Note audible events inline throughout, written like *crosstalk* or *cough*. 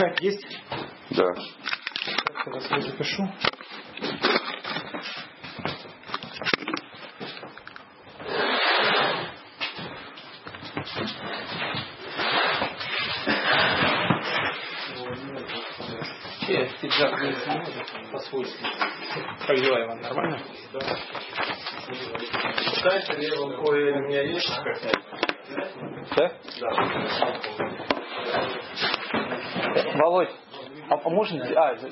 Скайп есть? Да. Вас я запишу. Пиджак не сниму, по-свойски. Как дела, Иван, нормально? Знаете, ой, у меня есть Да? Володь, а, можно... А, за-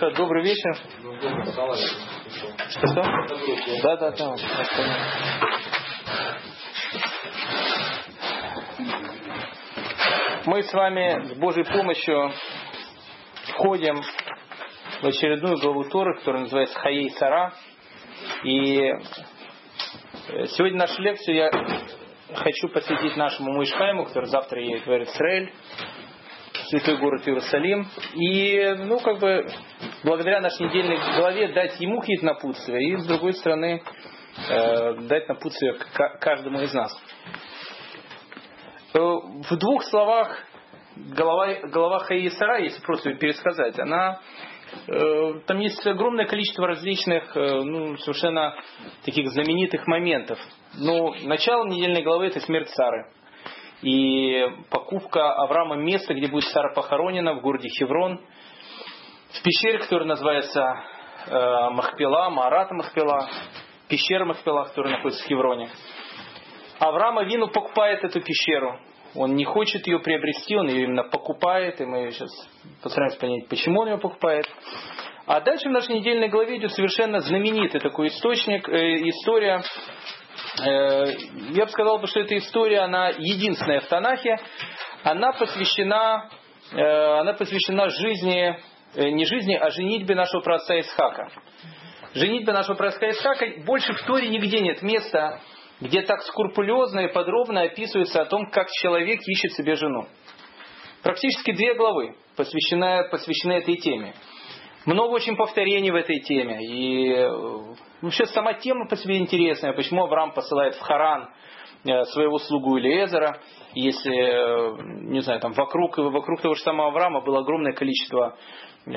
Так, добрый вечер. Что, что? Да, да, да. Мы с вами с Божьей помощью входим в очередную главу Торы, которая называется Хаей Сара. И э, сегодня нашу лекцию я хочу посвятить нашему Муишхайму, который завтра едет в Израиль святой город Иерусалим. И, ну, как бы, благодаря нашей недельной главе дать ему какие-то напутствия, и, с другой стороны, э, дать напутствие каждому из нас. Э, В двух словах голова, голова Хаи Сара, если просто пересказать, она э, там есть огромное количество различных, э, ну, совершенно таких знаменитых моментов. Ну, начало недельной главы это смерть Сары и покупка Авраама места, где будет Сара похоронена, в городе Хеврон, в пещере, которая называется э, Махпела, Марат Махпела, пещера Махпела, которая находится в Хевроне. Авраам Авину покупает эту пещеру. Он не хочет ее приобрести, он ее именно покупает, и мы сейчас постараемся понять, почему он ее покупает. А дальше в нашей недельной главе идет совершенно знаменитый такой источник, э, история Э, я бы сказал, что эта история, она единственная в Танахе. Она посвящена, э, она посвящена жизни, не жизни, а женитьбе нашего праотца Исхака. Женитьбе нашего праотца Исхака больше в Торе нигде нет места, где так скрупулезно и подробно описывается о том, как человек ищет себе жену. Практически две главы посвящены, посвящены этой теме. Много очень повторений в этой теме. И э, вообще сама тема по себе интересная. Почему Авраам посылает в Харан э, своего слугу Илиезера, если, э, не знаю, там вокруг, вокруг того же самого Авраама было огромное количество э,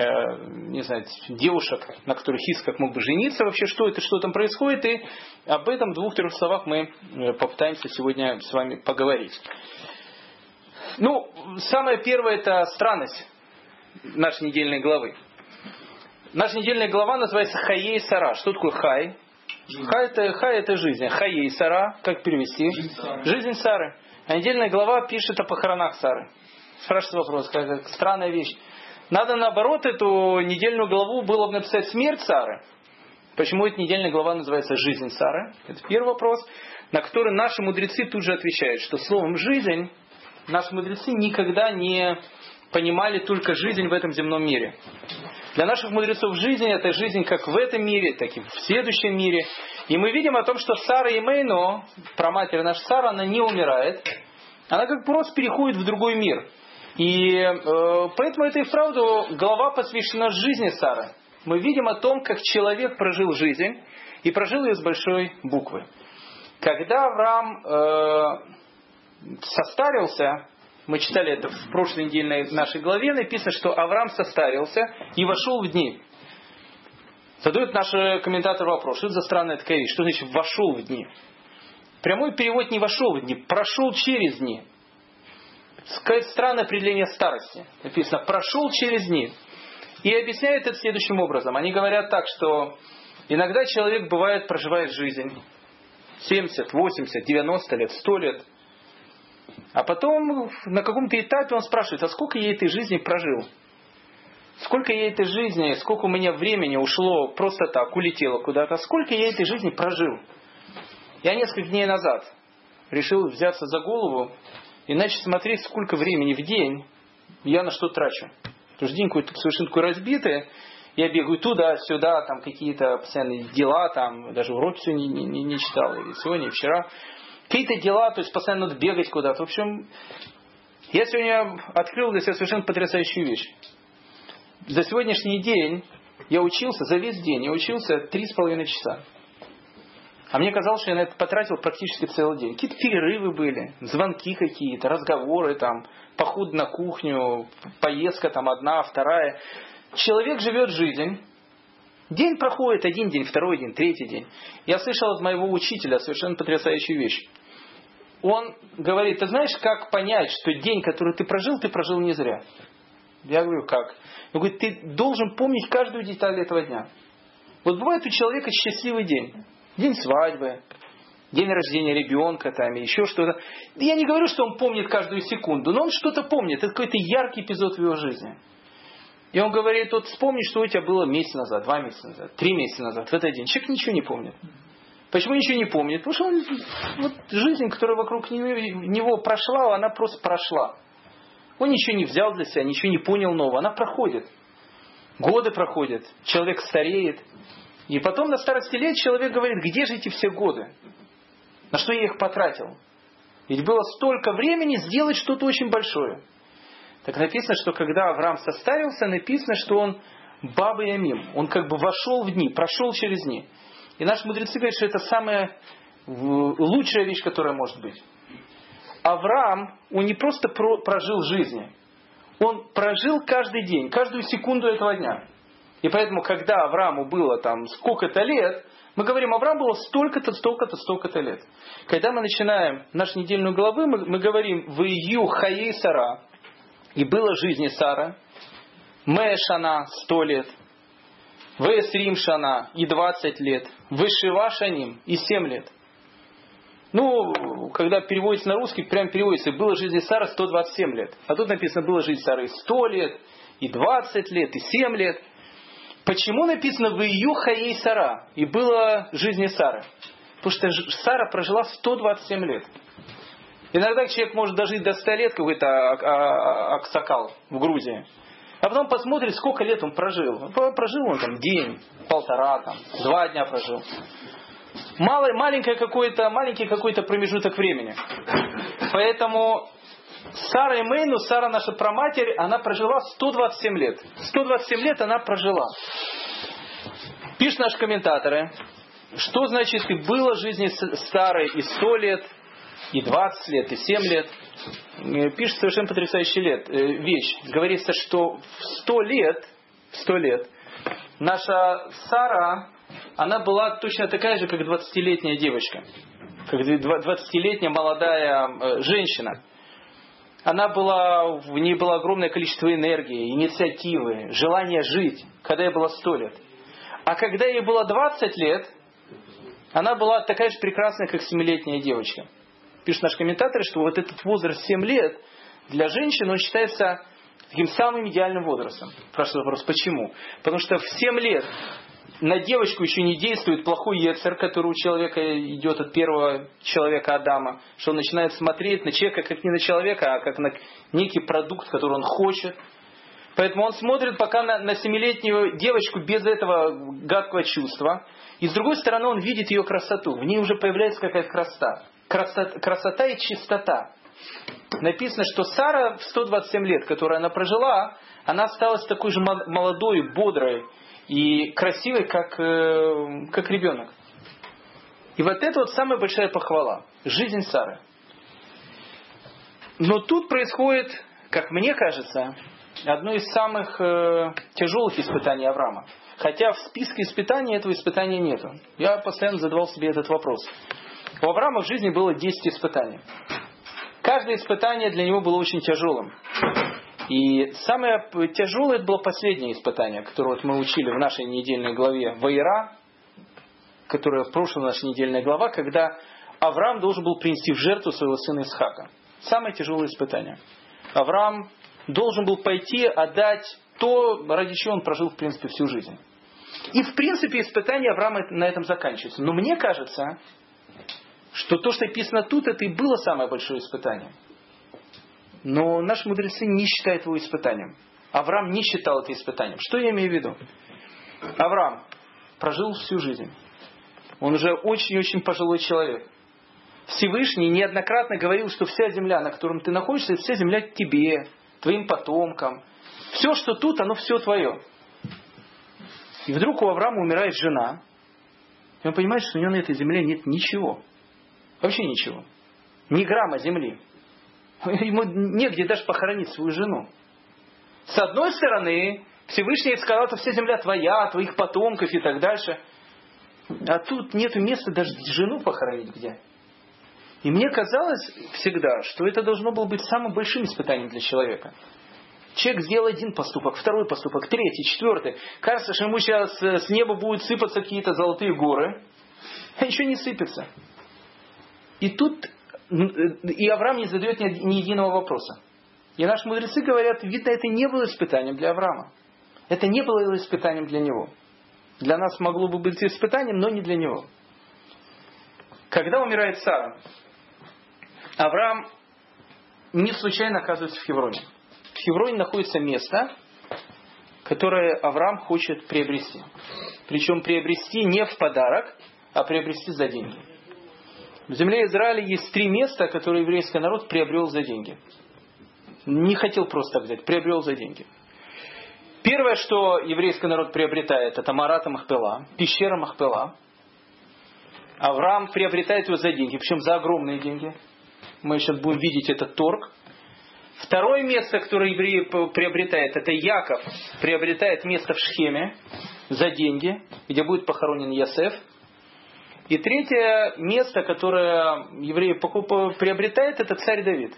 не знаю, девушек, на которых Искак мог бы жениться, вообще что это, что там происходит, и об этом в двух-трех словах мы э, попытаемся сегодня с вами поговорить. Ну, самое первое это странность нашей недельной главы. Наша недельная глава называется Хаей Сара. Что такое Хай? Хай это, хай это жизнь. Хаей Сара, как перевести? Жизнь Сары. А недельная глава пишет о похоронах Сары. Спрашивает вопрос, как, как странная вещь. Надо наоборот эту недельную главу было бы написать смерть Сары. Почему эта недельная глава называется «Жизнь Сары»? Это первый вопрос, на который наши мудрецы тут же отвечают, что словом «жизнь» наши мудрецы никогда не понимали только жизнь в этом земном мире. Для наших мудрецов жизнь это жизнь как в этом мире, так и в следующем мире. И мы видим о том, что Сара Имейно, праматерь наша Сара, она не умирает. Она как просто переходит в другой мир. И э, поэтому это и вправду глава посвящена жизни Сары. Мы видим о том, как человек прожил жизнь и прожил ее с большой буквы. Когда Авраам э, состарился, мы читали это в прошлой недельной нашей главе, написано, что Авраам состарился и вошел в дни. Задают наши комментаторы вопрос, что это за странная такая вещь, что значит вошел в дни? Прямой перевод не вошел в дни, прошел через дни. Странное определение старости. Написано, прошел через дни. И объясняют это следующим образом. Они говорят так, что иногда человек бывает, проживает жизнь 70, 80, 90 лет, 100 лет. А потом на каком-то этапе он спрашивает, а сколько я этой жизни прожил? Сколько я этой жизни, сколько у меня времени ушло просто так, улетело куда-то, сколько я этой жизни прожил? Я несколько дней назад решил взяться за голову и начать смотреть, сколько времени в день я на что трачу. Потому что день какой-то совершенно такой разбитый. Я бегаю туда-сюда, там какие-то постоянные дела, там даже уроки сегодня не, не, не читал, и сегодня, и вчера. Какие-то дела, то есть постоянно надо бегать куда-то. В общем, я сегодня открыл для себя совершенно потрясающую вещь. За сегодняшний день я учился, за весь день я учился три с половиной часа. А мне казалось, что я на это потратил практически целый день. Какие-то перерывы были, звонки какие-то, разговоры там, поход на кухню, поездка там одна, вторая. Человек живет жизнь, день проходит, один день, второй день, третий день. Я слышал от моего учителя совершенно потрясающую вещь. Он говорит, ты знаешь, как понять, что день, который ты прожил, ты прожил не зря? Я говорю, как? Он говорит, ты должен помнить каждую деталь этого дня. Вот бывает у человека счастливый день. День свадьбы, день рождения ребенка, там, еще что-то. Я не говорю, что он помнит каждую секунду, но он что-то помнит. Это какой-то яркий эпизод в его жизни. И он говорит, вот вспомни, что у тебя было месяц назад, два месяца назад, три месяца назад, в этот день. Человек ничего не помнит. Почему ничего не помнит? Потому что он, вот жизнь, которая вокруг него прошла, она просто прошла. Он ничего не взял для себя, ничего не понял нового. Она проходит. Годы проходят, человек стареет. И потом на старости лет человек говорит, где же эти все годы? На что я их потратил? Ведь было столько времени сделать что-то очень большое. Так написано, что когда Авраам состарился, написано, что он Баба Ямим. Он как бы вошел в дни, прошел через дни. И наши мудрецы говорят, что это самая лучшая вещь, которая может быть. Авраам, он не просто прожил жизни, он прожил каждый день, каждую секунду этого дня. И поэтому, когда Аврааму было там сколько-то лет, мы говорим, Авраам было столько-то, столько-то, столько-то лет. Когда мы начинаем нашу недельную главу, мы, мы говорим в Ию Хаей Сара, и было жизни Сара, Мэшана сто лет, Весрим Шана и двадцать лет, Вышива Шаним и семь лет. Ну, когда переводится на русский, прям переводится, было жизни Сара 127 лет. А тут написано, было жизнь Сары 100 лет, и 20 лет, и 7 лет. Почему написано в ее хаей Сара? И было жизни Сары? Потому что Сара прожила 127 лет. Иногда человек может дожить до 100 лет, какой-то Аксакал в Грузии. А потом посмотрит, сколько лет он прожил. Прожил он там день, полтора, там, два дня прожил. Малый, маленький какой-то, маленький какой-то промежуток времени. Поэтому Сара и Мейну, Сара наша проматерь, она прожила 127 лет. 127 лет она прожила. Пишут наши комментаторы, что значит и было жизни Сары и 100 лет, и 20 лет, и 7 лет. Э, пишет совершенно потрясающая лет, э, вещь. Говорится, что в 100 лет, в 100 лет наша Сара, она была точно такая же, как 20-летняя девочка. Как 20-летняя молодая э, женщина. Она была, в ней было огромное количество энергии, инициативы, желания жить, когда ей было 100 лет. А когда ей было 20 лет, она была такая же прекрасная, как 7-летняя девочка. Пишут наши комментаторы, что вот этот возраст 7 лет для женщин, он считается таким самым идеальным возрастом. Спрашивает вопрос, почему? Потому что в 7 лет на девочку еще не действует плохой ецер, который у человека идет от первого человека Адама, что он начинает смотреть на человека как не на человека, а как на некий продукт, который он хочет. Поэтому он смотрит пока на, на семилетнюю девочку без этого гадкого чувства. И с другой стороны он видит ее красоту. В ней уже появляется какая-то красота. Красота. Красота и чистота. Написано, что Сара в 127 лет, которую она прожила, она осталась такой же молодой, бодрой, и красивой, как, э, как ребенок. И вот это вот самая большая похвала. Жизнь Сары. Но тут происходит, как мне кажется, одно из самых э, тяжелых испытаний Авраама. Хотя в списке испытаний этого испытания нету. Я постоянно задавал себе этот вопрос. У Авраама в жизни было 10 испытаний. Каждое испытание для него было очень тяжелым. И самое тяжелое было последнее испытание, которое вот мы учили в нашей недельной главе Вайра, которая прошлая наша недельная глава, когда Авраам должен был принести в жертву своего сына Исхака. Самое тяжелое испытание. Авраам должен был пойти отдать то, ради чего он прожил, в принципе, всю жизнь. И, в принципе, испытание Авраама на этом заканчивается. Но мне кажется, что то, что написано тут, это и было самое большое испытание. Но наши мудрецы не считают его испытанием. Авраам не считал это испытанием. Что я имею в виду? Авраам прожил всю жизнь. Он уже очень-очень пожилой человек. Всевышний неоднократно говорил, что вся земля, на котором ты находишься, вся земля тебе, твоим потомкам. Все, что тут, оно все твое. И вдруг у Авраама умирает жена. И он понимает, что у него на этой земле нет ничего. Вообще ничего. Ни грамма земли. *laughs* Ему негде даже похоронить свою жену. С одной стороны, Всевышний сказал, что вся земля твоя, твоих потомков и так дальше. А тут нет места даже жену похоронить где. И мне казалось всегда, что это должно было быть самым большим испытанием для человека. Человек сделал один поступок, второй поступок, третий, четвертый. Кажется, что ему сейчас э, с неба будут сыпаться какие-то золотые горы. *laughs* А еще не сыпется. И тут э, и Авраам не задает ни, единого вопроса. И наши мудрецы говорят, видно, это не было испытанием для Авраама. Это не было испытанием для него. Для нас могло бы быть испытанием, но не для него. Когда умирает Сара, Авраам не случайно оказывается в Хевроне. В Хевроне находится место, которое Авраам хочет приобрести. Причем приобрести не в подарок, а приобрести за деньги. В земле Израиля есть три места, которые еврейский народ приобрел за деньги. Не хотел просто так взять, приобрел за деньги. Первое, что еврейский народ приобретает, это Марата Махпела, пещера Махпела. Авраам приобретает его за деньги, причем за огромные деньги. Мы сейчас будем видеть этот торг. Второе место, которое евреи приобретает, это Яков приобретает место в Шхеме за деньги, где будет похоронен Ясеф. И третье место, которое евреи приобретает, это царь Давид.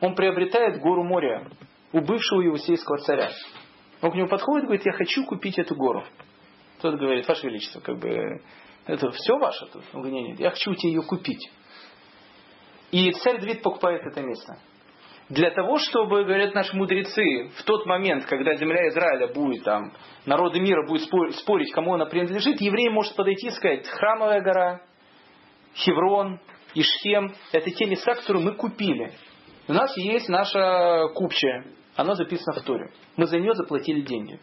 Он приобретает гору моря у бывшего Евсейского царя. Он к нему подходит и говорит, я хочу купить эту гору. Тот говорит, Ваше Величество, как бы, это все ваше тут? Он говорит, нет, нет, я хочу у тебя ее купить. И царь Давид покупает это место. Для того, чтобы, говорят наши мудрецы, в тот момент, когда земля Израиля будет там, народы мира будут спорить, кому она принадлежит, еврей может подойти и сказать, храмовая гора, Хеврон, Ишхем, это те места, которые мы купили. У нас есть наша купчая, оно записано в Торе. Мы за нее заплатили деньги.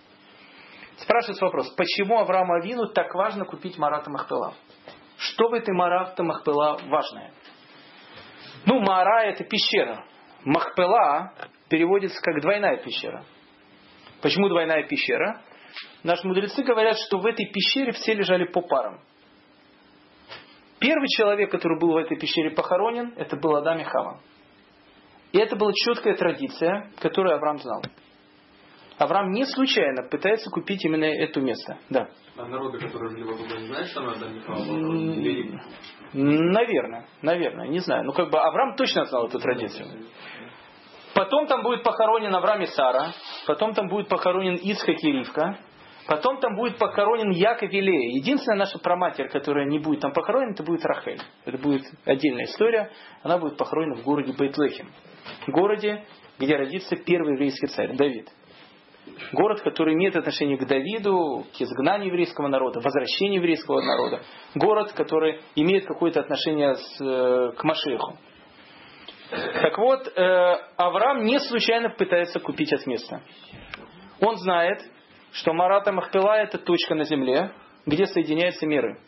Спрашивается вопрос, почему Аврааму Авину так важно купить Марата Махпела? Что в этой Марата Махпела важное? Ну, Мара это пещера. Махпела переводится как двойная пещера. Почему двойная пещера? Наши мудрецы говорят, что в этой пещере все лежали по парам. Первый человек, который был в этой пещере похоронен, это был Адам и Хава. И это была четкая традиция, которую Авраам знал. Авраам не случайно пытается купить именно это место. Да. А народы, которые жили вокруг, не знают, что она Михаил Наверное, наверное, не знаю. Ну, как бы Авраам точно знал эту традицию. Потом там будет похоронен Авраам и Сара, потом там будет похоронен Исхак и Ривка, потом там будет похоронен Яков и Лея. Единственная наша проматерь, которая не будет там похоронена, это будет Рахель. Это будет отдельная история. Она будет похоронена в городе Бейтлехем. Городе, где родится первый еврейский царь, Давид. Город, который имеет отношение к Давиду, к изгнанию еврейского народа, возвращению еврейского народа. Город, который имеет какое-то отношение с, э, к Машеху. Так вот, э, Авраам не случайно пытается купить это место. Он знает, что Марата Махпела это точка на земле, где соединяются миры.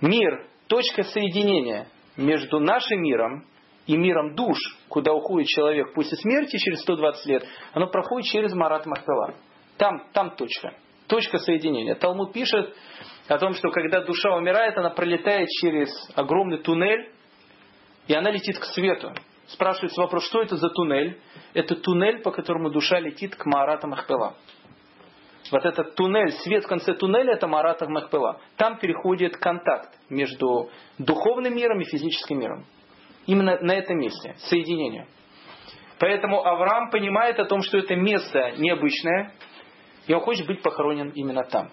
Мир, точка соединения между нашим миром и миром душ, куда уходит человек после смерти через 120 лет, оно проходит через Марат Махпела. Там, там точка. Точка соединения. Талмуд пишет о том, что когда душа умирает, она пролетает через огромный туннель, и она летит к свету. Спрашивается вопрос, что это за туннель? Это туннель, по которому душа летит к Маратам Махпела. Вот этот туннель, свет в конце туннеля, это Маратам Махпела. Там переходит контакт между духовным миром и физическим миром. Именно на этом месте, соединение. Поэтому Авраам понимает о том, что это место необычное, и он хочет быть похоронен именно там.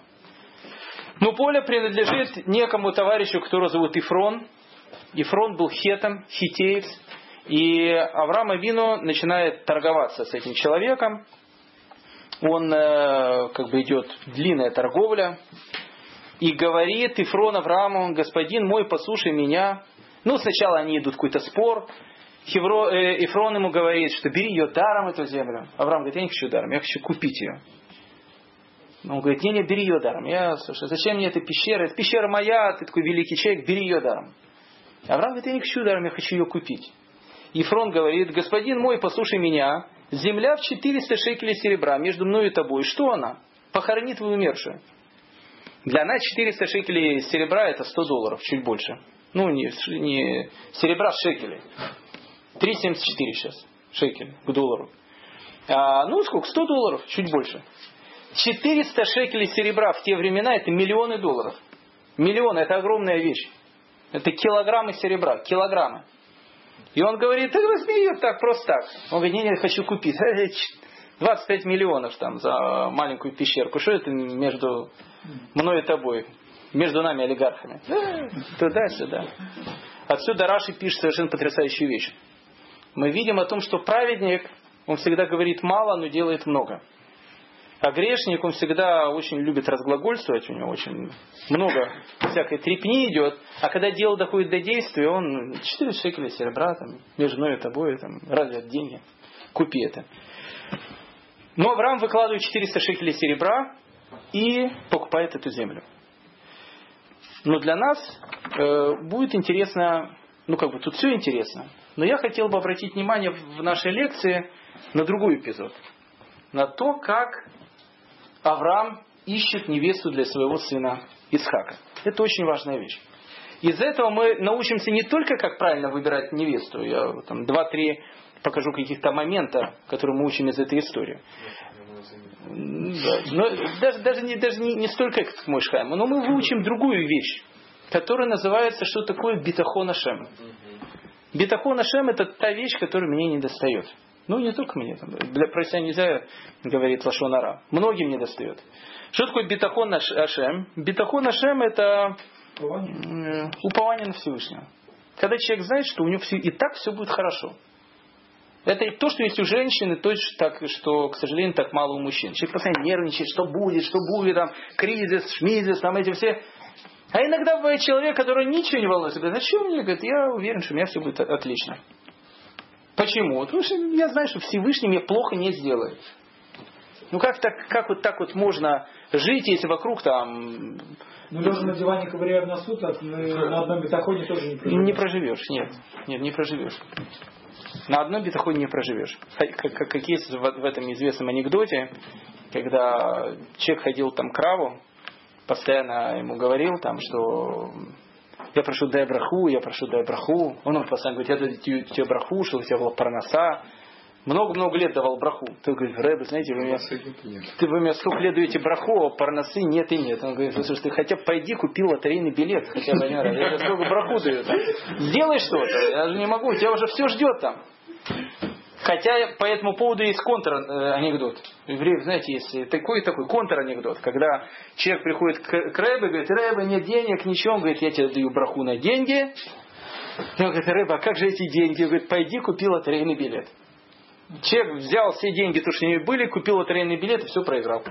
Но поле принадлежит некому товарищу, которого зовут Ифрон. Ифрон был хетом, хитеец. И Авраам Авину начинает торговаться с этим человеком. Он э, как бы идет длинная торговля. И говорит Ифрон Аврааму, господин мой, послушай меня, ну, сначала они идут какой-то спор, Хевро, э, Ифрон ему говорит, что бери ее даром, эту землю. Авраам говорит, я не хочу даром, я хочу купить ее. Он говорит, не, не, бери ее даром. Я, слушай, зачем мне эта пещера? Это пещера моя, ты такой великий человек, бери ее даром. Авраам говорит, я не хочу даром, я хочу ее купить. Ефрон говорит, господин мой, послушай меня, земля в 400 шекелей серебра между мной и тобой. Что она? Похоронит твою умершую. Для нас 400 шекелей серебра это 100 долларов, чуть больше. Ну, не, не серебра, шекелей. 3,74 сейчас шекель к доллару. А, ну, сколько? 100 долларов, чуть больше. 400 шекелей серебра в те времена это миллионы долларов. Миллионы это огромная вещь. Это килограммы серебра, килограммы. И он говорит, да возьми ее так, просто так. Он говорит, нет, нет, хочу купить. 25 миллионов там за маленькую пещерку. Что это между мной и тобой? Между нами олигархами. Туда-сюда. Отсюда Раши пишет совершенно потрясающую вещь. Мы видим о том, что праведник, он всегда говорит мало, но делает много. А грешник, он всегда очень любит разглагольствовать, у него очень много всякой трепни идет, а когда дело доходит до действия, он 4 шекеля серебра, там, между мной и тобой, там, разве это деньги? Купи это. Но Авраам выкладывает 400 шекелей серебра и покупает эту землю. Но для нас э, будет интересно, ну как бы тут все интересно, но я хотел бы обратить внимание в нашей лекции на другой эпизод. На то, как Авраам ищет невесту для своего сына Исхака. Это очень важная вещь. Из этого мы научимся не только, как правильно выбирать невесту. Я там два-три покажу каких-то момента, которые мы учим из этой истории. Да. Но даже, даже, не, даже не, не столько к Мойшхайму, но мы выучим другую вещь, которая называется, что такое битахон Ашем. Битахон Ашем это та вещь, которая мне не достает. Ну, не только мне. Там, для, про себя нельзя говорить лошонара. Многим не достает. Что такое битахон Ашем? Битахон Ашем это упование, упование на Всевышнего. Когда человек знает, что у него все, и так все будет хорошо. Это то, что есть у женщины, то, так, что, к сожалению, так мало у мужчин. Человек постоянно нервничает, что будет, что будет, там, кризис, шмизис, там эти все. А иногда бывает человек, который ничего не волнуется. Говорит, что мне? Говорит, я уверен, что у меня все будет отлично. Почему? Потому что я знаю, что Всевышний мне плохо не сделает. Ну как, так, как вот так вот можно жить, если вокруг там... Ну лежа на диване ковыряя в носу, так на одном бетаходе тоже не проживешь. Не проживешь, нет. Нет, не проживешь. На одном бетаходе не проживешь. Как, как, есть в, в этом известном анекдоте, когда человек ходил там к Раву, постоянно ему говорил там, что я прошу дай браху, я прошу дай браху. Он ему постоянно говорит, я даю тебе браху, что у тебя была парноса. Много-много лет давал браху. Ты говоришь, Рэбе, знаете, вы меня, ты вы меня сколько лет даете браху, а парносы нет и нет. Он говорит, слушай, ты хотя бы пойди купи лотерейный билет, хотя бы один раз. Я сколько браху даю там. Сделай что-то, я же не могу, тебя уже все ждет там. Хотя по этому поводу есть контр-анекдот. Евреев, знаете, есть такой такой контр-анекдот, когда человек приходит к, к Рэбе, говорит, Рэбе, нет денег, ничего, он говорит, я тебе даю браху на деньги. И он говорит, Рэбе, а как же эти деньги? Он говорит, пойди купи лотерейный билет. Человек взял все деньги, то, что у него были, купил лотерейный билет и все проиграл.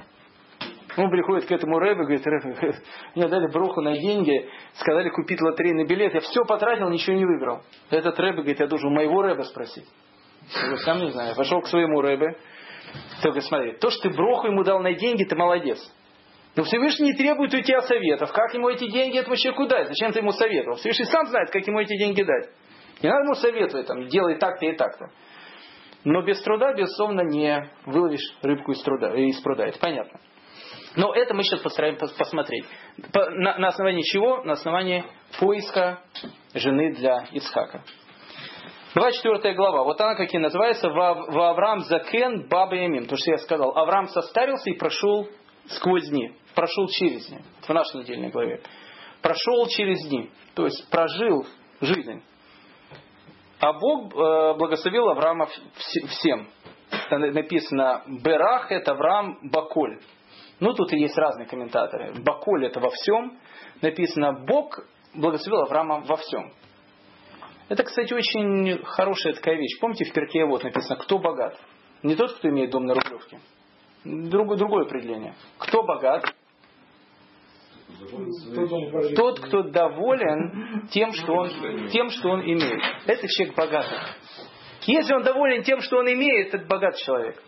Он приходит к этому рэбе, говорит, рэбе, *laughs* мне дали броху на деньги, сказали купить лотерейный билет, я все потратил, ничего не выиграл. Этот рэбе говорит, я должен моего рэба спросить. Я говорю, сам не знаю. Пошел к своему рэбе. Только смотри, то, что ты броху ему дал на деньги, ты молодец. Но Всевышний не требует у тебя советов. Как ему эти деньги этому человеку дать? Зачем ты ему советовал? Всевышний сам знает, как ему эти деньги дать. Не надо ему советовать, там, делай так-то и так-то. Но без труда, безусловно, не выловишь рыбку из, труда, из пруда. Это понятно. Но это мы сейчас постараемся посмотреть. на, на основании чего? На основании поиска жены для Исхака. 24 глава. Вот она как и называется. В Авраам Закен Баба Ямим. То, что я сказал. Авраам состарился и прошел сквозь дни. Прошел через дни. в нашей недельной главе. Прошел через дни. То есть прожил жизнь. А Бог э, благословил Авраама всем. Написано Берах это Авраам Баколь. Ну, тут и есть разные комментаторы. Баколь это во всем. Написано Бог благословил Авраама во всем. Это, кстати, очень хорошая такая вещь. Помните, в перке вот написано, кто богат? Не тот, кто имеет дом на Рублевке. Другое, другое определение. Кто богат? Тот, кто доволен тем, что он, тем, что он имеет. Это человек богатый. Если он доволен тем, что он имеет, это богатый человек.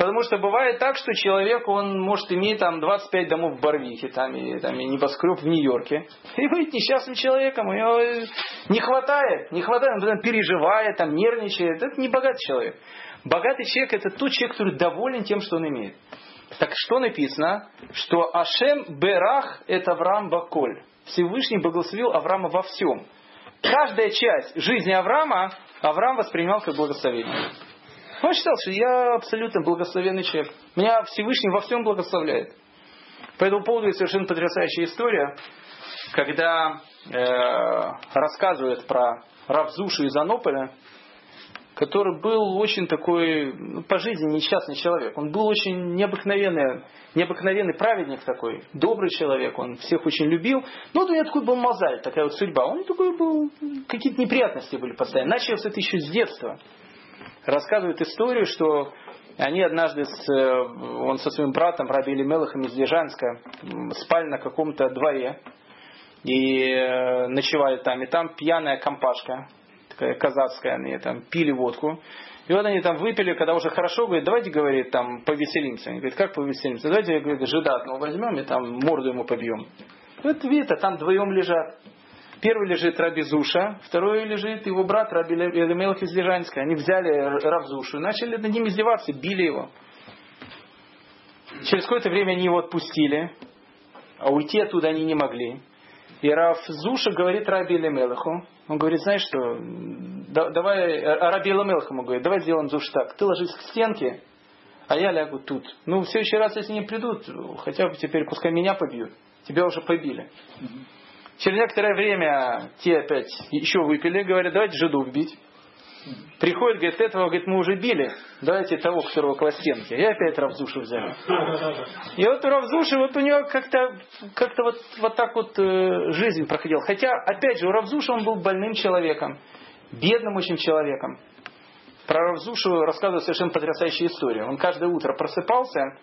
Потому что бывает так, что человек, он может иметь там 25 домов в Барвихе, там, и, там, и небоскреб в Нью-Йорке. И быть несчастным человеком. У него не хватает, не хватает, он переживает, там, нервничает. Это не богатый человек. Богатый человек это тот человек, который доволен тем, что он имеет. Так что написано? Что Ашем Берах это Авраам Баколь. Всевышний благословил Авраама во всем. Каждая часть жизни Авраама Авраам воспринимал как благословение. Он считал, что я абсолютно благословенный человек. Меня Всевышний во всем благословляет. По этому поводу есть совершенно потрясающая история, когда э, рассказывают про Равзушу из Анополя, который был очень такой, ну, по жизни несчастный человек. Он был очень необыкновенный, необыкновенный праведник такой, добрый человек, он всех очень любил. Но вот у него такой был мозаль, такая вот судьба. Он такой был, какие-то неприятности были постоянно. Началось это еще с детства рассказывает историю, что они однажды, с, э, он со своим братом, Раби Мелахом из Лежанска, спали на каком-то дворе и э, ночевали там. И там пьяная компашка, такая казахская, они там пили водку. И вот они там выпили, когда уже хорошо, говорит, давайте, говорит, там повеселимся. Они говорят, как повеселимся? Давайте, говорит, жида одного возьмем и там морду ему побьем. Вот видите, там вдвоем лежат. Первый лежит Раби Зуша, второй лежит его брат Раби Элемелах из Лежанска. Они взяли Равзушу и начали над ним издеваться, били его. Через какое-то время они его отпустили, а уйти оттуда они не могли. И Рав Зуша говорит Раби Элемелаху, он говорит, знаешь что, давай, а Раби Элемелаху ему говорит, давай сделаем Зуш так, ты ложись к стенке, а я лягу тут. Ну, в следующий раз, если не придут, хотя бы теперь пускай меня побьют. Тебя уже побили. Через некоторое время те опять еще выпили, говорят, давайте жиду убить. Приходит, говорит, этого, говорит, мы уже били, давайте того, которого к стенке. И опять Равзушу взяли. И вот у Равзуши, вот у него как-то как вот, вот так вот э, жизнь проходила. Хотя, опять же, у Равзуши он был больным человеком, бедным очень человеком. Про Равзушу рассказывает совершенно потрясающая история. Он каждое утро просыпался,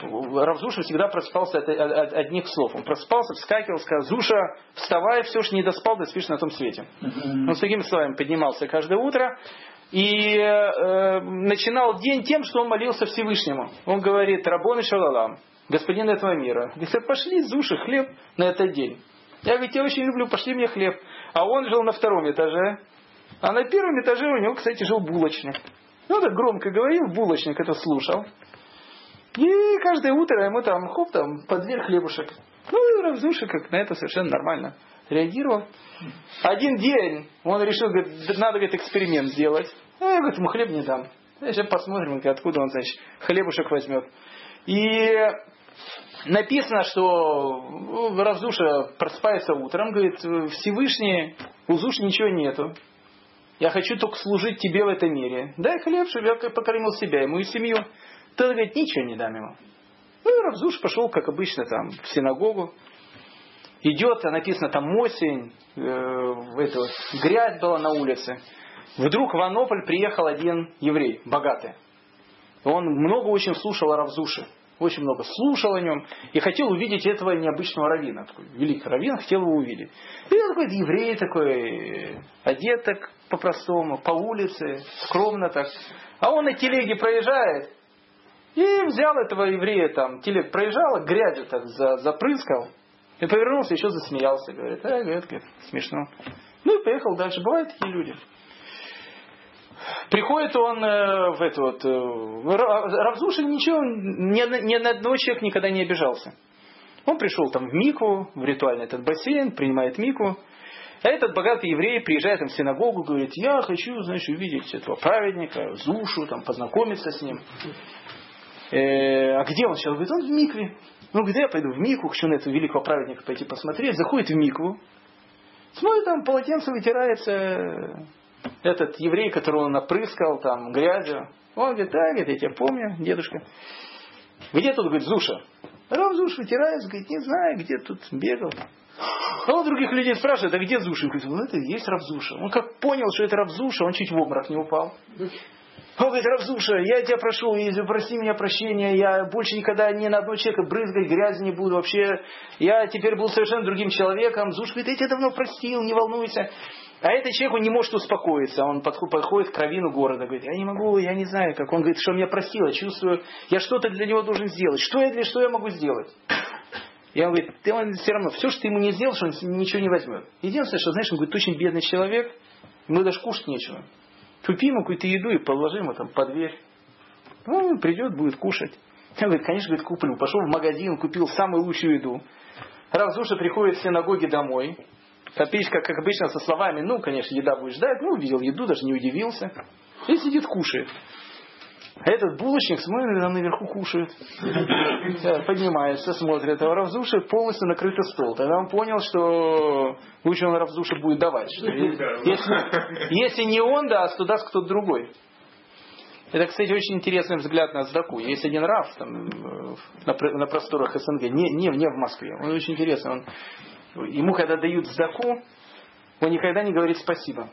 Равзуша всегда просыпался от, от, одних слов. Он просыпался, вскакивал, сказал, Зуша, вставай, все ж не доспал, да спишь на том свете. Он с такими словами поднимался каждое утро и э, начинал день тем, что он молился Всевышнему. Он говорит, Рабон и Шалалам, господин этого мира. Говорит, пошли, Зуша, хлеб на этот день. Я говорю, я очень люблю, пошли мне хлеб. А он жил на втором этаже. А на первом этаже у него, кстати, жил булочник. Ну, так громко говорил, булочник это слушал. И каждое утро ему там, хоп, там, под дверь хлебушек. Ну, и Равзуша как на это совершенно нормально реагировал. Один день он решил, говорит, надо, говорит, эксперимент сделать. А я, говорит, ему хлеб не дам. Сейчас посмотрим, откуда он, значит, хлебушек возьмет. И написано, что Равзуша просыпается утром, говорит, Всевышний, у Зуши ничего нету. Я хочу только служить тебе в этом мире. Дай хлеб, чтобы я покормил себя, и семью. Тот говорит, ничего не дам ему. Ну и Равзуш пошел, как обычно, там, в синагогу. Идет, а написано там осень, э, это, грязь была на улице. Вдруг в Анополь приехал один еврей, богатый. Он много очень слушал о Равзуше. Очень много слушал о нем и хотел увидеть этого необычного равина. Такой великий раввин, хотел его увидеть. И он такой еврей такой, одет так по-простому, по улице, скромно так. А он на телеге проезжает, и взял этого еврея, там, телег проезжал, грязью так запрыскал, и повернулся, еще засмеялся. Говорит, а, говорит, говорит, смешно. Ну и поехал дальше. Бывают такие люди. Приходит он э, в это вот... Э, Равзушин ничего, ни, ни на одного человека никогда не обижался. Он пришел там в Мику, в ритуальный этот бассейн, принимает Мику. А этот богатый еврей приезжает там в синагогу, говорит, я хочу, знаешь, увидеть этого праведника, Зушу, там, познакомиться с ним. Э, а где он сейчас? Говорит, он в Микве. Ну, где я пойду в Мику, хочу на этого великого праведника пойти посмотреть. Заходит в Микву. Смотрит, там полотенце вытирается этот еврей, которого он напрыскал там грязью. Он говорит, да, говорит, я тебя помню, дедушка. Где тут, говорит, Зуша? Рав Зуш вытирается, говорит, не знаю, где тут бегал. А он других людей спрашивает, а где Зуша? Он говорит, ну это и есть Равзуша. Он как понял, что это Равзуша, он чуть в обморок не упал. Он говорит, Равзуша, я тебя прошу, прости меня прощения, я больше никогда ни на одного человека брызгать грязи не буду вообще. Я теперь был совершенно другим человеком. Зуш говорит, я тебя давно простил, не волнуйся. А этот человек, он не может успокоиться. Он подходит к кровину города, говорит, я не могу, я не знаю, как. Он говорит, что меня просил, я чувствую, я что-то для него должен сделать. Что я для что я могу сделать? И он говорит, ты он все равно, все, что ты ему не сделаешь, он ничего не возьмет. Единственное, что, знаешь, он говорит, очень бедный человек, ему даже кушать нечего. Купи ему какую-то еду и положи ему там под дверь. Ну, он придет, будет кушать. Он говорит, конечно, говорит, куплю. Пошел в магазин, купил самую лучшую еду. Равзуша приходит в синагоги домой. Опять, как, обычно, со словами, ну, конечно, еда будет ждать. Ну, увидел еду, даже не удивился. И сидит, кушает. А этот булочник, смотрит, там наверху кушает. Поднимается, смотрит. А у Равзуши полностью накрытый стол. Тогда он понял, что лучше он Равзуши будет давать. Что если, если не он даст, то даст кто-то другой. Это, кстати, очень интересный взгляд на Аздаку. Есть один Рав там, на, на просторах СНГ, не, не, не в Москве. Он очень интересный. Он, ему, когда дают Здаку, он никогда не говорит спасибо.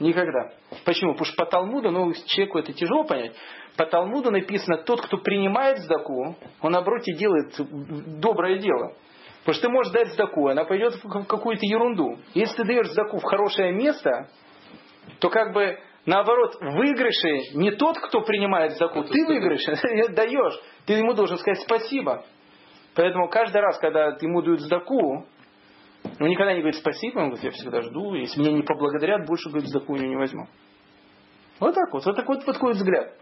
Никогда. Почему? Потому что по Талмуду, ну, человеку это тяжело понять, по Талмуду написано, тот, кто принимает сдаку, он, наоборот, и делает доброе дело. Потому что ты можешь дать сдаку, она пойдет в какую-то ерунду. Если ты даешь сдаку в хорошее место, то как бы наоборот, в выигрыше не тот, кто принимает сдаку, ты выигрыш, *laughs* даешь. Ты ему должен сказать спасибо. Поэтому каждый раз, когда ему дают сдаку, он никогда не говорит спасибо, он говорит, я всегда жду, если меня не поблагодарят, больше, говорит, сдаку не возьму. Вот так вот, вот такой вот такой взгляд.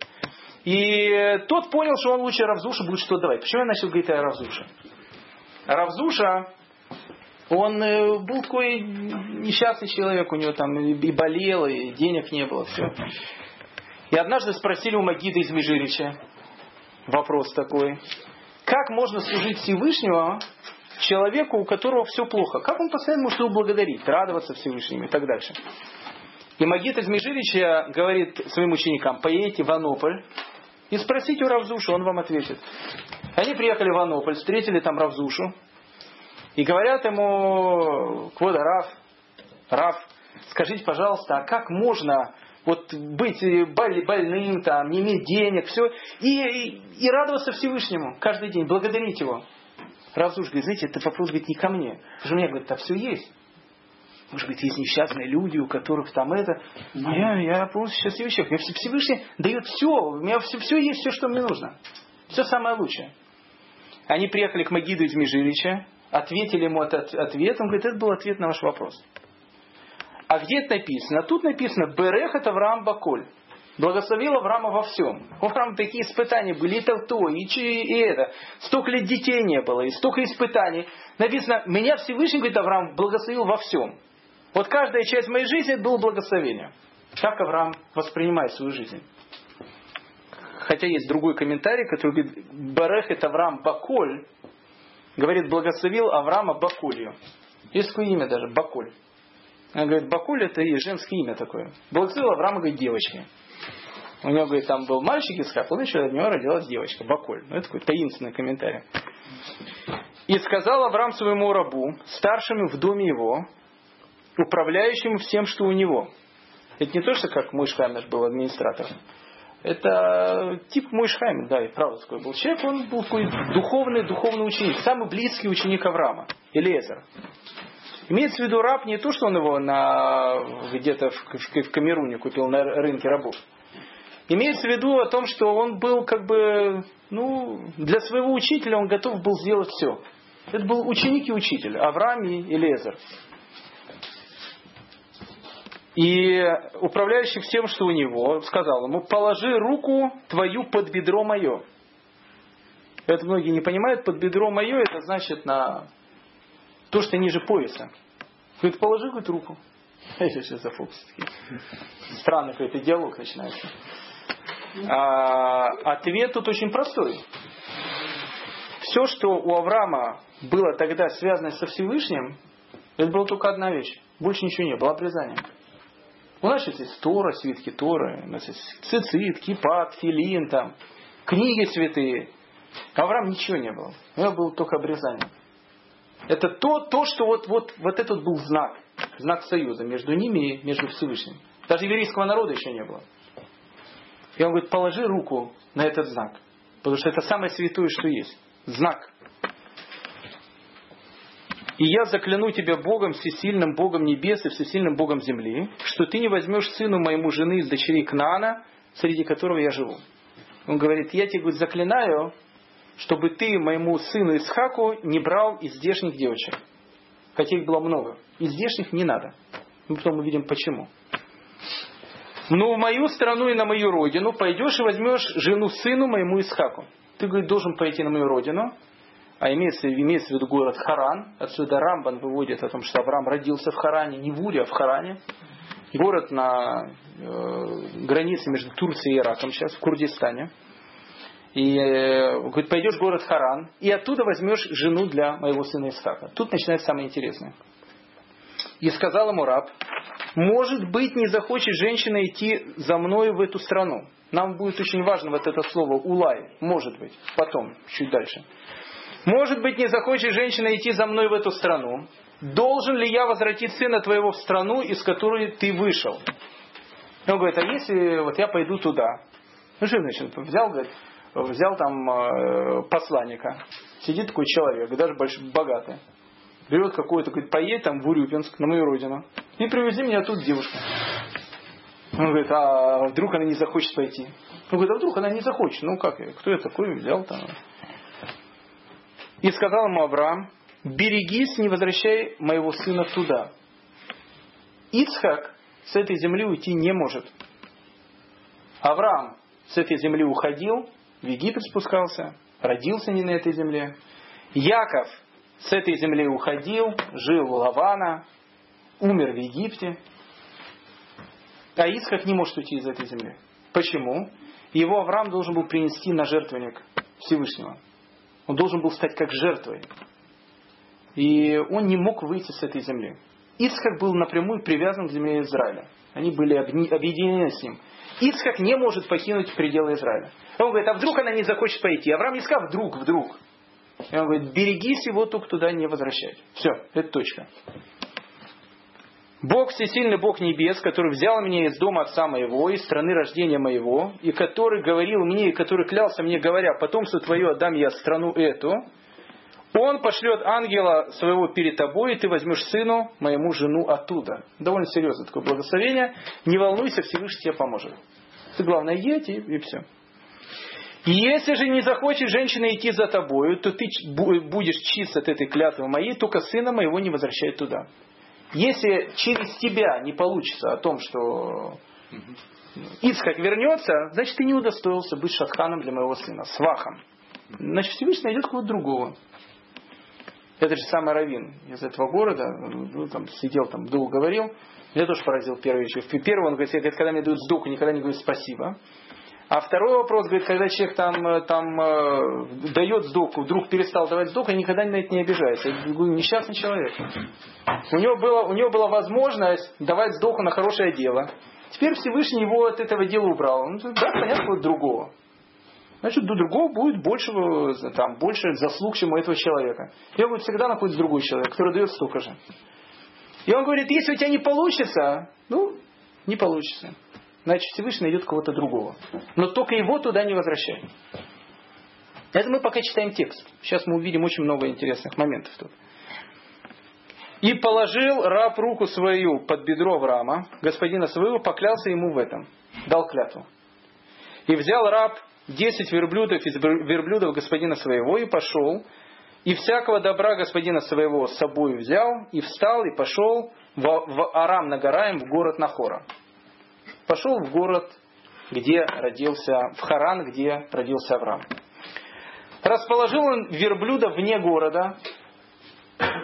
И тот понял, что он лучше Равзуша будет что давать. Почему я начал говорить о Равзуше? Равзуша, он э, был такой несчастный человек, у него там и болел, и денег не было, все. И однажды спросили у Магида из Межирича, вопрос такой, как можно служить Всевышнего человеку, у которого все плохо? Как он постоянно может его благодарить, радоваться Всевышнему и так дальше? И Магид из говорит своим ученикам, поедете в Анополь и спросите у Равзушу, он вам ответит. Они приехали в Анополь, встретили там Равзушу и говорят ему, Квода Рав, Рав, скажите, пожалуйста, а как можно вот быть больным, там, не иметь денег, все, и, и, и радоваться Всевышнему каждый день, благодарить его. Равзуш говорит, знаете, это вопрос говорит, не ко мне. Потому мне говорит, да все есть. Может быть, есть несчастные люди, у которых там это. Я, я полностью счастливый человек. Мне Всевышний дает все. У меня все, все есть, все, что мне нужно. Все самое лучшее. Они приехали к Магиду из Межирича, ответили ему этот ответ. Он говорит, это был ответ на ваш вопрос. А где это написано? Тут написано, Берех это Авраам Баколь. Благословил Авраама во всем. У Авраама такие испытания были, и то, то, и, и это. Столько лет детей не было, и столько испытаний. Написано, меня Всевышний, говорит Авраам, благословил во всем. Вот каждая часть моей жизни было благословение. Как Авраам воспринимает свою жизнь? Хотя есть другой комментарий, который говорит, Барех это Авраам Баколь, говорит, благословил Авраама Бакулью. Есть такое имя даже, Баколь. Он говорит, Бакуль это и женское имя такое. Благословил Авраама, говорит, девочки. У него, говорит, там был мальчик Исхак, еще от него родилась девочка, Баколь. Ну, это такой таинственный комментарий. И сказал Авраам своему рабу, старшему в доме его, управляющим всем, что у него. Это не то, что как мой Шхаймер был администратор. Это тип мой Шхаймер, да, и правда такой был человек. Он был такой духовный, духовный ученик, самый близкий ученик Авраама, Элиезер. Имеется в виду раб не то, что он его на, где-то в, в, в Камеруне купил на рынке рабов. Имеется в виду о том, что он был как бы, ну, для своего учителя он готов был сделать все. Это был ученик и учитель, Авраам и Элезер. И управляющий всем, что у него, сказал ему, положи руку твою под бедро мое. Это многие не понимают, под бедро мое, это значит на то, что ниже пояса. Говорит, положи говорит, руку. *laughs* Это сейчас за Странный какой-то диалог начинается. А, ответ тут очень простой. Все, что у Авраама было тогда связано со Всевышним, это была только одна вещь. Больше ничего не было, обрезание. У нас есть Тора, свитки Торы, у нас есть цицит, кипат, филин, там, книги святые. Авраам ничего не было. У него было только обрезание. Это то, то что вот, вот, вот этот был знак, знак союза между ними и между Всевышним. Даже еврейского народа еще не было. И он говорит, положи руку на этот знак. Потому что это самое святое, что есть. Знак. И я закляну тебя Богом, всесильным Богом небес и всесильным Богом земли, что ты не возьмешь сыну моему жены из дочерей Кнаана, среди которого я живу. Он говорит, я тебе говорит, заклинаю, чтобы ты моему сыну Исхаку не брал из здешних девочек. Хотя их было много. Из здешних не надо. Мы потом увидим почему. Но в мою страну и на мою родину пойдешь и возьмешь жену сыну моему Исхаку. Ты, говорит, должен пойти на мою родину, а имеется, имеется в виду город Харан. Отсюда Рамбан выводит о том, что Авраам родился в Харане, не в Уре, а в Харане. Город на э, границе между Турцией и Ираком сейчас, в Курдистане. И э, говорит, пойдешь в город Харан, и оттуда возьмешь жену для моего сына Исхака. Тут начинается самое интересное. И сказал ему раб, может быть, не захочет женщина идти за мной в эту страну. Нам будет очень важно вот это слово «улай». Может быть. Потом, чуть дальше. Может быть, не захочет женщина идти за мной в эту страну. Должен ли я возвратить сына твоего в страну, из которой ты вышел? Он говорит, а если вот я пойду туда? Ну что значит? Взял, говорит, взял там э, посланника. Сидит такой человек, даже большой, богатый. Берет какой-то, говорит, поедь там в Урюпинск, на мою родину, и привези мне тут девушку. Он говорит, а вдруг она не захочет пойти? Он говорит, а вдруг она не захочет? Ну как, кто я такой взял там? И сказал ему Авраам, берегись, не возвращай моего сына туда. Ицхак с этой земли уйти не может. Авраам с этой земли уходил, в Египет спускался, родился не на этой земле. Яков с этой земли уходил, жил у Лавана, умер в Египте. А Исхак не может уйти из этой земли. Почему? Его Авраам должен был принести на жертвенник Всевышнего. Он должен был стать как жертвой. И он не мог выйти с этой земли. Ицхак был напрямую привязан к земле Израиля. Они были объединены с ним. Ицхак не может покинуть пределы Израиля. Он говорит, а вдруг она не захочет пойти? Авраам не сказал, вдруг, вдруг. И он говорит, берегись его, только туда не возвращать. Все, это точка. Бог всесильный, Бог небес, который взял меня из дома отца моего, из страны рождения моего, и который говорил мне, и который клялся мне, говоря, потомство твое отдам я страну эту, он пошлет ангела своего перед тобой, и ты возьмешь сыну, моему жену оттуда. Довольно серьезное такое благословение. Не волнуйся, Всевышний тебе поможет. Ты главное едь и, и все. Если же не захочет женщина идти за тобою, то ты будешь чист от этой клятвы моей, только сына моего не возвращай туда. Если через тебя не получится о том, что Ицхак вернется, значит ты не удостоился быть шатханом для моего сына, свахом. Значит Всевышний найдет кого-то другого. Это же самый Равин из этого города, ну, там, сидел там, долго говорил. Меня тоже поразил первый еще. Первый он говорит, когда мне дают сдоку, никогда не говорит спасибо. А второй вопрос, говорит, когда человек там, э, там э, дает сдоку, вдруг перестал давать сдоку, я никогда на это не обижаюсь. Я говорю, несчастный человек. У него, было, у него была возможность давать сдоку на хорошее дело. Теперь Всевышний его от этого дела убрал. Он да, понятно, будет другого. Значит, до другого будет больше, там, больше заслуг, чем у этого человека. И он говорит, всегда находится другой человек, который дает столько же. И он говорит, если у тебя не получится, ну, не получится значит Всевышний найдет кого-то другого. Но только его туда не возвращай. Это мы пока читаем текст. Сейчас мы увидим очень много интересных моментов тут. И положил раб руку свою под бедро Авраама, господина своего, поклялся ему в этом. Дал клятву. И взял раб десять верблюдов из верблюдов господина своего и пошел. И всякого добра господина своего с собой взял, и встал, и пошел в, Арам Нагараем, в город Нахора пошел в город, где родился, в Харан, где родился Авраам. Расположил он верблюда вне города,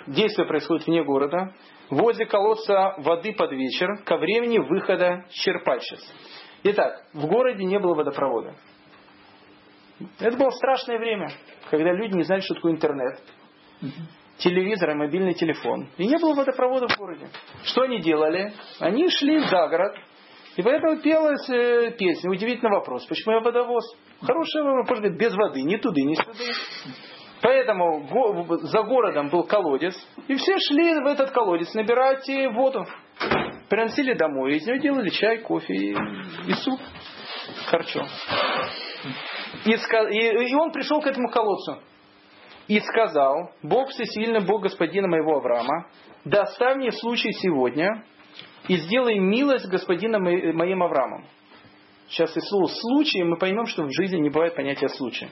действие происходит вне города, возле колодца воды под вечер, ко времени выхода черпальщиц. Итак, в городе не было водопровода. Это было страшное время, когда люди не знали, что такое интернет, телевизор и мобильный телефон. И не было водопровода в городе. Что они делали? Они шли за город, и поэтому пелась э, песня. Удивительный вопрос. Почему я водовоз? Хороший вопрос. Без воды. Ни туды, ни сюда. Поэтому го, за городом был колодец. И все шли в этот колодец набирать воду. Приносили домой. Из нее делали чай, кофе и, и суп. Харчо. И, и, и он пришел к этому колодцу. И сказал, Бог всесильный, Бог господина моего Авраама, доставь мне случай сегодня и сделай милость господина моим Авраамом. Сейчас из слова случай мы поймем, что в жизни не бывает понятия случая.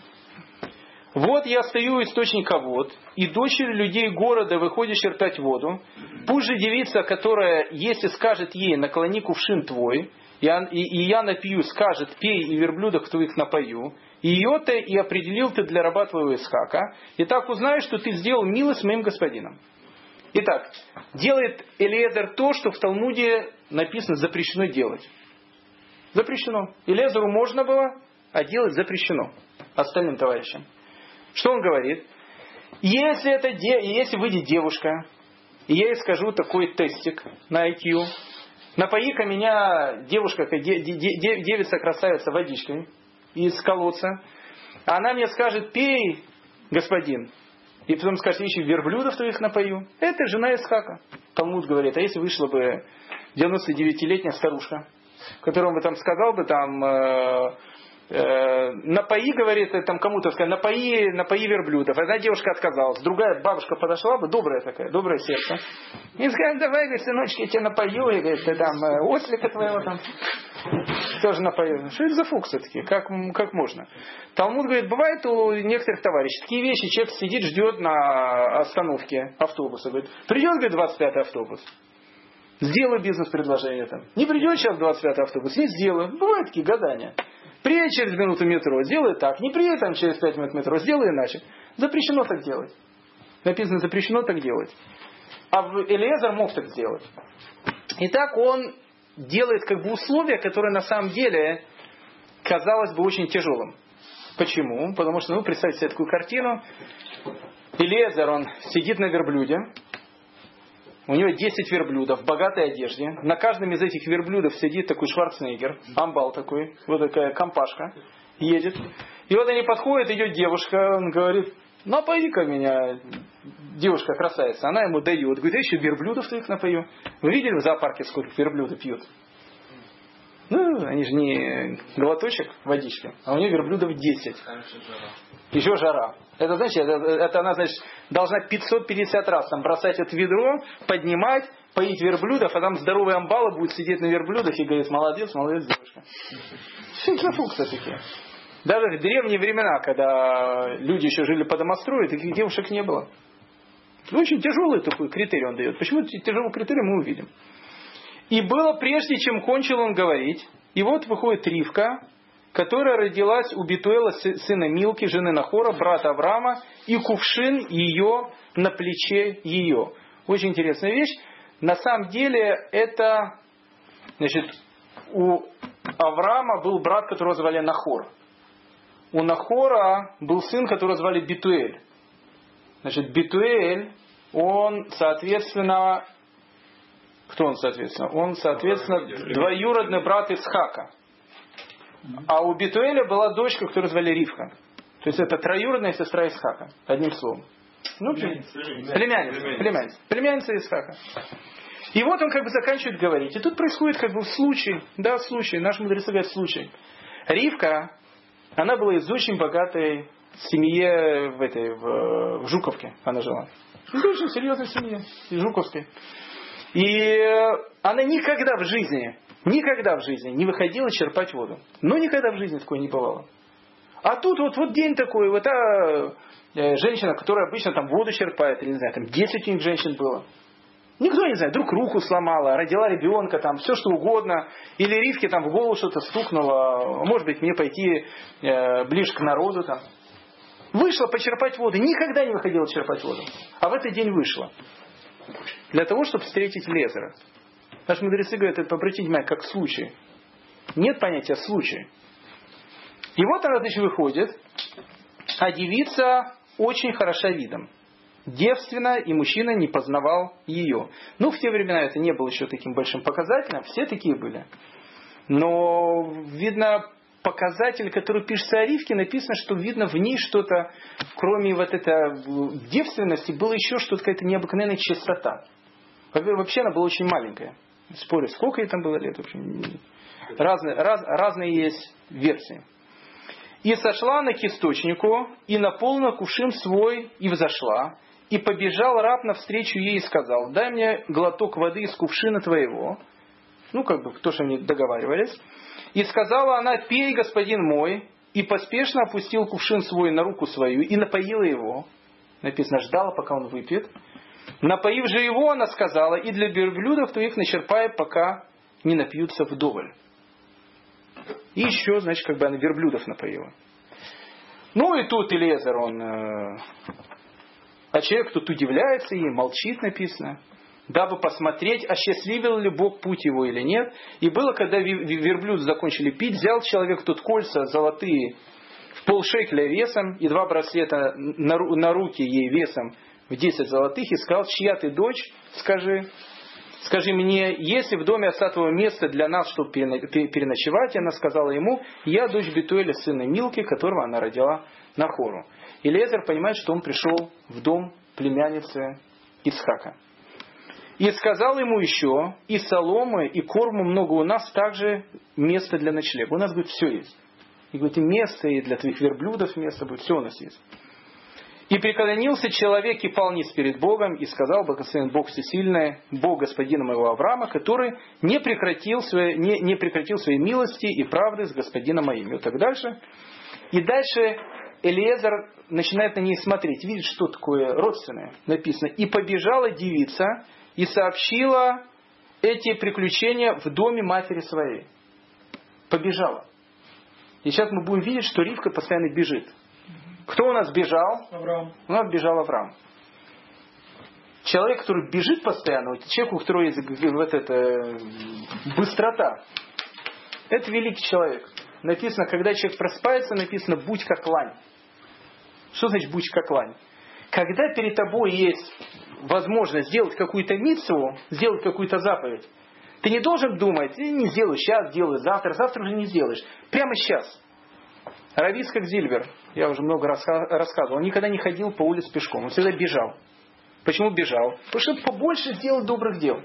Вот я стою у источника вод, и дочери людей города выходят чертать воду. Пусть же девица, которая, если скажет ей, наклони кувшин твой, и, и, и я напью, скажет, пей, и верблюдах твоих напою, ее-то и определил ты для раба твоего Исхака, и так узнаешь, что ты сделал милость моим господином. Итак, делает Элиезер то, что в Талмуде написано запрещено делать. Запрещено. Элиезеру можно было, а делать запрещено остальным товарищам. Что он говорит? Если, это, если выйдет девушка, и я ей скажу такой тестик на IQ, напои-ка меня девушка, девица красавица водичкой из колодца, она мне скажет, пей, господин, и потом скажет, еще верблюдов твоих напою. Это жена Исхака. Талмуд говорит, а если вышла бы 99-летняя старушка, которому бы там сказал бы там, э, напои, говорит, там кому-то сказать, напои, напои верблюдов. Одна девушка отказалась, другая бабушка подошла бы, добрая такая, доброе сердце. И сказать, давай, говорит, сыночки, я тебе напою, и говорит, ты там э, ослика твоего там тоже напою. Что это за фук все-таки? Как, как можно? Талмуд говорит, бывает у некоторых товарищей такие вещи, человек сидит, ждет на остановке автобуса. Говорит, придет, говорит, 25 автобус. Сделаю бизнес-предложение там. Не придет сейчас 25 автобус, не сделаю. Бывают такие гадания. Приедет через минуту метро, сделай так. Не приедет там через 5 минут метро, сделай иначе. Запрещено так делать. Написано, запрещено так делать. А Элиезер мог так сделать. Итак, он делает как бы условия, которые на самом деле казалось бы очень тяжелым. Почему? Потому что, ну, представьте себе такую картину. Элиезер, он сидит на верблюде, у него 10 верблюдов в богатой одежде. На каждом из этих верблюдов сидит такой Шварценеггер, амбал такой, вот такая компашка, едет. И вот они подходят, идет девушка, он говорит, напои-ка меня, девушка красавица. Она ему дает, говорит, я еще верблюдов твоих напою. Вы видели в зоопарке, сколько верблюды пьют? Они же не глоточек водички, а у нее верблюдов 10. Еще жара. Это значит, это, это она, значит, должна 550 раз там бросать это ведро, поднимать, поить верблюдов, а там здоровый амбала будет сидеть на верблюдах и говорит, молодец, молодец, девушка. Что это за функция такие? Даже в древние времена, когда люди еще жили по домострою, таких девушек не было. Очень тяжелый такой критерий он дает. Почему тяжелый критерий мы увидим. И было прежде, чем кончил он говорить, и вот выходит Ривка, которая родилась у Битуэла, сына Милки, жены Нахора, брата Авраама, и кувшин ее на плече ее. Очень интересная вещь. На самом деле это, значит, у Авраама был брат, которого звали Нахор. У Нахора был сын, которого звали Битуэль. Значит, Битуэль, он, соответственно, кто он, соответственно? Он, соответственно, двоюродный брат Исхака. А у Битуэля была дочка, которую звали Ривка. То есть это троюродная сестра Исхака, одним словом. Ну, племянница. Племянница. Племянница. Племянница Исхака. И вот он как бы заканчивает говорить. И тут происходит как бы случай, да, случай, наш мудрецы говорят случай. Ривка, она была из очень богатой семье в этой, в, в Жуковке она жила. Из очень серьезной семьи, из Жуковской. И она никогда в жизни никогда в жизни не выходила черпать воду. Но никогда в жизни такое не бывало. А тут вот, вот день такой, вот та э, женщина, которая обычно там воду черпает, или не знаю, там 10 у них женщин было. Никто не знает, вдруг руку сломала, родила ребенка, там все что угодно, или Ривке там в голову что-то стукнуло, может быть мне пойти э, ближе к народу там. Вышла почерпать воду, никогда не выходила черпать воду, а в этот день вышла. Для того, чтобы встретить Лезера. Наши мудрецы говорят, это обратите внимание, как случай. Нет понятия случай. И вот значит, выходит, а девица очень хороша видом. Девственно, и мужчина не познавал ее. Ну, в те времена это не было еще таким большим показателем, все такие были. Но, видно, показатель, который пишется о Ривке, написано, что видно в ней что-то, кроме вот этой девственности, было еще что-то, какая-то необыкновенная чистота. Вообще она была очень маленькая. Спорю, сколько ей там было лет, в общем, Разные, раз, разные есть версии. И сошла она к источнику, и наполнила кувшин свой, и взошла. И побежал раб навстречу ей и сказал, дай мне глоток воды из кувшина твоего. Ну, как бы, то, что они договаривались. И сказала она, пей, господин мой, и поспешно опустил кувшин свой на руку свою и напоила его. Написано, ждала, пока он выпьет. Напоив же его, она сказала, и для верблюдов твоих начерпай, пока не напьются вдоволь. И еще, значит, как бы она верблюдов напоила. Ну и тут Элезер, он... Э, а человек тут удивляется и молчит, написано дабы посмотреть, осчастливил ли Бог путь его или нет. И было, когда верблюд закончили пить, взял человек тут кольца золотые в полшекеля весом и два браслета на руки ей весом в 10 золотых и сказал, чья ты дочь, скажи. Скажи мне, если в доме остатого места для нас, чтобы переночевать, и она сказала ему, я дочь Бетуэля, сына Милки, которого она родила на хору. И Лезер понимает, что он пришел в дом племянницы Ицхака. И сказал ему еще, и соломы, и корму много у нас, также место для ночлега. У нас, говорит, все есть. И говорит, и место, и для твоих верблюдов место будет, все у нас есть. И преклонился человек и пал низ перед Богом, и сказал, благословен Бог всесильный, Бог господина моего Авраама, который не прекратил, свои, не, не прекратил своей милости и правды с господином моим. И вот так дальше. И дальше Элиезер начинает на ней смотреть, видит, что такое родственное. Написано, и побежала девица, и сообщила эти приключения в доме матери своей. Побежала. И сейчас мы будем видеть, что Ривка постоянно бежит. Кто у нас бежал? Авраам. У нас бежал Авраам. Человек, который бежит постоянно, человек, у которого есть вот эта быстрота, это великий человек. Написано, когда человек просыпается, написано «будь как лань». Что значит «будь как лань»? Когда перед тобой есть возможность сделать какую-то митцву, сделать какую-то заповедь, ты не должен думать, не сделаю сейчас, сделаю завтра, завтра уже не сделаешь. Прямо сейчас. Равис как Зильбер, я уже много рассказывал, он никогда не ходил по улице пешком, он всегда бежал. Почему бежал? Потому что побольше сделать добрых дел.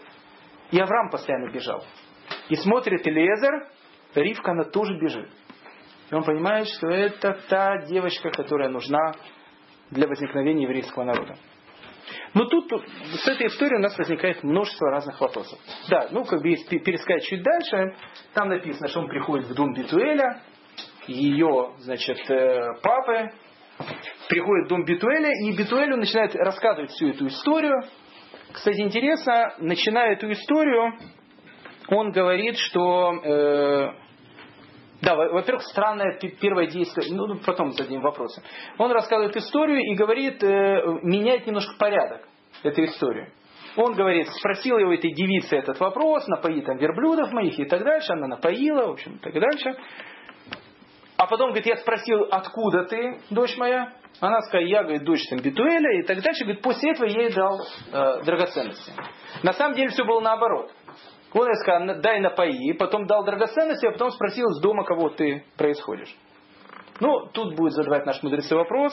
И Авраам постоянно бежал. И смотрит Элиезер, Ривка, она тоже бежит. И он понимает, что это та девочка, которая нужна для возникновения еврейского народа. Но тут с этой историей у нас возникает множество разных вопросов. Да, ну как бы если пересказать чуть дальше, там написано, что он приходит в дом Битуэля, ее, значит, э, папы, приходит в дом Битуэля, и Битуэлю начинает рассказывать всю эту историю. Кстати, интересно, начиная эту историю, он говорит, что э, да, во-первых, странное первое действие, ну, ну, потом зададим вопросы. Он рассказывает историю и говорит, э, меняет немножко порядок этой истории. Он говорит, спросил его этой девицы этот вопрос, напои там верблюдов моих и так дальше. Она напоила, в общем, и так дальше. А потом, говорит, я спросил, откуда ты, дочь моя? Она сказала, я, говорит, дочь там Бетуэля и так дальше. Говорит, после этого я ей дал э, драгоценности. На самом деле все было наоборот. Он ей сказал, дай напои, потом дал драгоценности, а потом спросил с дома, кого ты происходишь. Ну, тут будет задавать наш мудрец вопрос.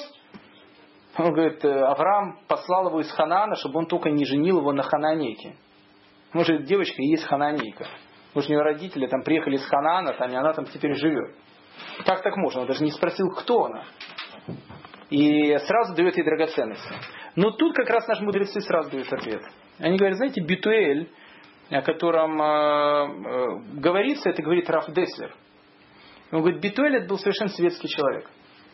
Он говорит, «Э, Авраам послал его из Ханана, чтобы он только не женил его на хананейке. Может, девочка есть хананейка. Может, у нее родители там приехали из Ханана, там, и она там теперь живет. Как так можно? Он даже не спросил, кто она. И сразу дает ей драгоценности. Но тут как раз наши мудрецы сразу дают ответ. Они говорят, знаете, Битуэль, о котором э, э, говорится, это говорит Раф Деслер. Он говорит, Битуэль был совершенно светский человек.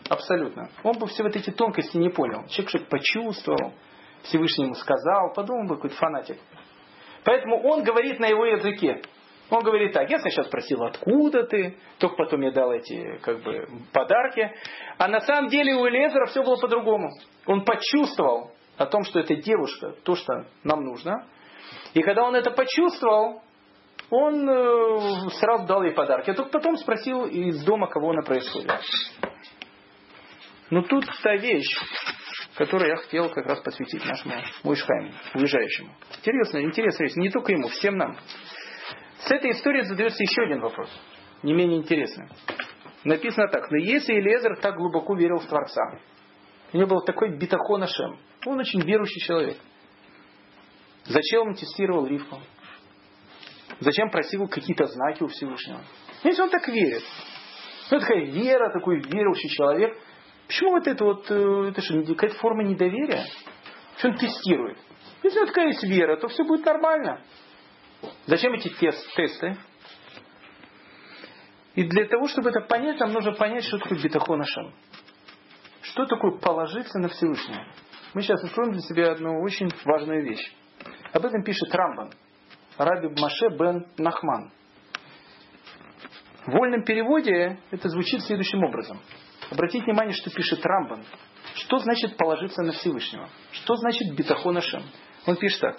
Абсолютно. Он бы все вот эти тонкости не понял. Человек что-то почувствовал, Всевышний ему сказал, подумал бы, какой-то фанатик. Поэтому он говорит на его языке. Он говорит так, я сначала спросил, откуда ты, только потом я дал эти как бы, подарки. А на самом деле у Элезера все было по-другому. Он почувствовал о том, что эта девушка, то, что нам нужно, и когда он это почувствовал, он э, сразу дал ей подарки. А только потом спросил из дома, кого она происходит. Но тут та вещь, которую я хотел как раз посвятить нашему Муишхайму, уезжающему. Интересно, интересная вещь. Не только ему, всем нам. С этой историей задается еще один вопрос. Не менее интересный. Написано так. Но если Элезер так глубоко верил в Творца, у него был такой битахон Ашем, он очень верующий человек – Зачем он тестировал Ривку? Зачем просил какие-то знаки у Всевышнего? Если он так верит. Ну, такая вера, такой верующий человек. Почему вот это вот, э, это что, какая-то форма недоверия? Что он тестирует? Если у такая есть вера, то все будет нормально. Зачем эти тест, тесты? И для того, чтобы это понять, нам нужно понять, что такое бетахон Ашем. Что такое положиться на Всевышнего? Мы сейчас откроем для себя одну очень важную вещь. Об этом пишет Рамбан. Раби Маше бен Нахман. В вольном переводе это звучит следующим образом. Обратите внимание, что пишет Рамбан. Что значит положиться на Всевышнего? Что значит бетахон Ашем? Он пишет так.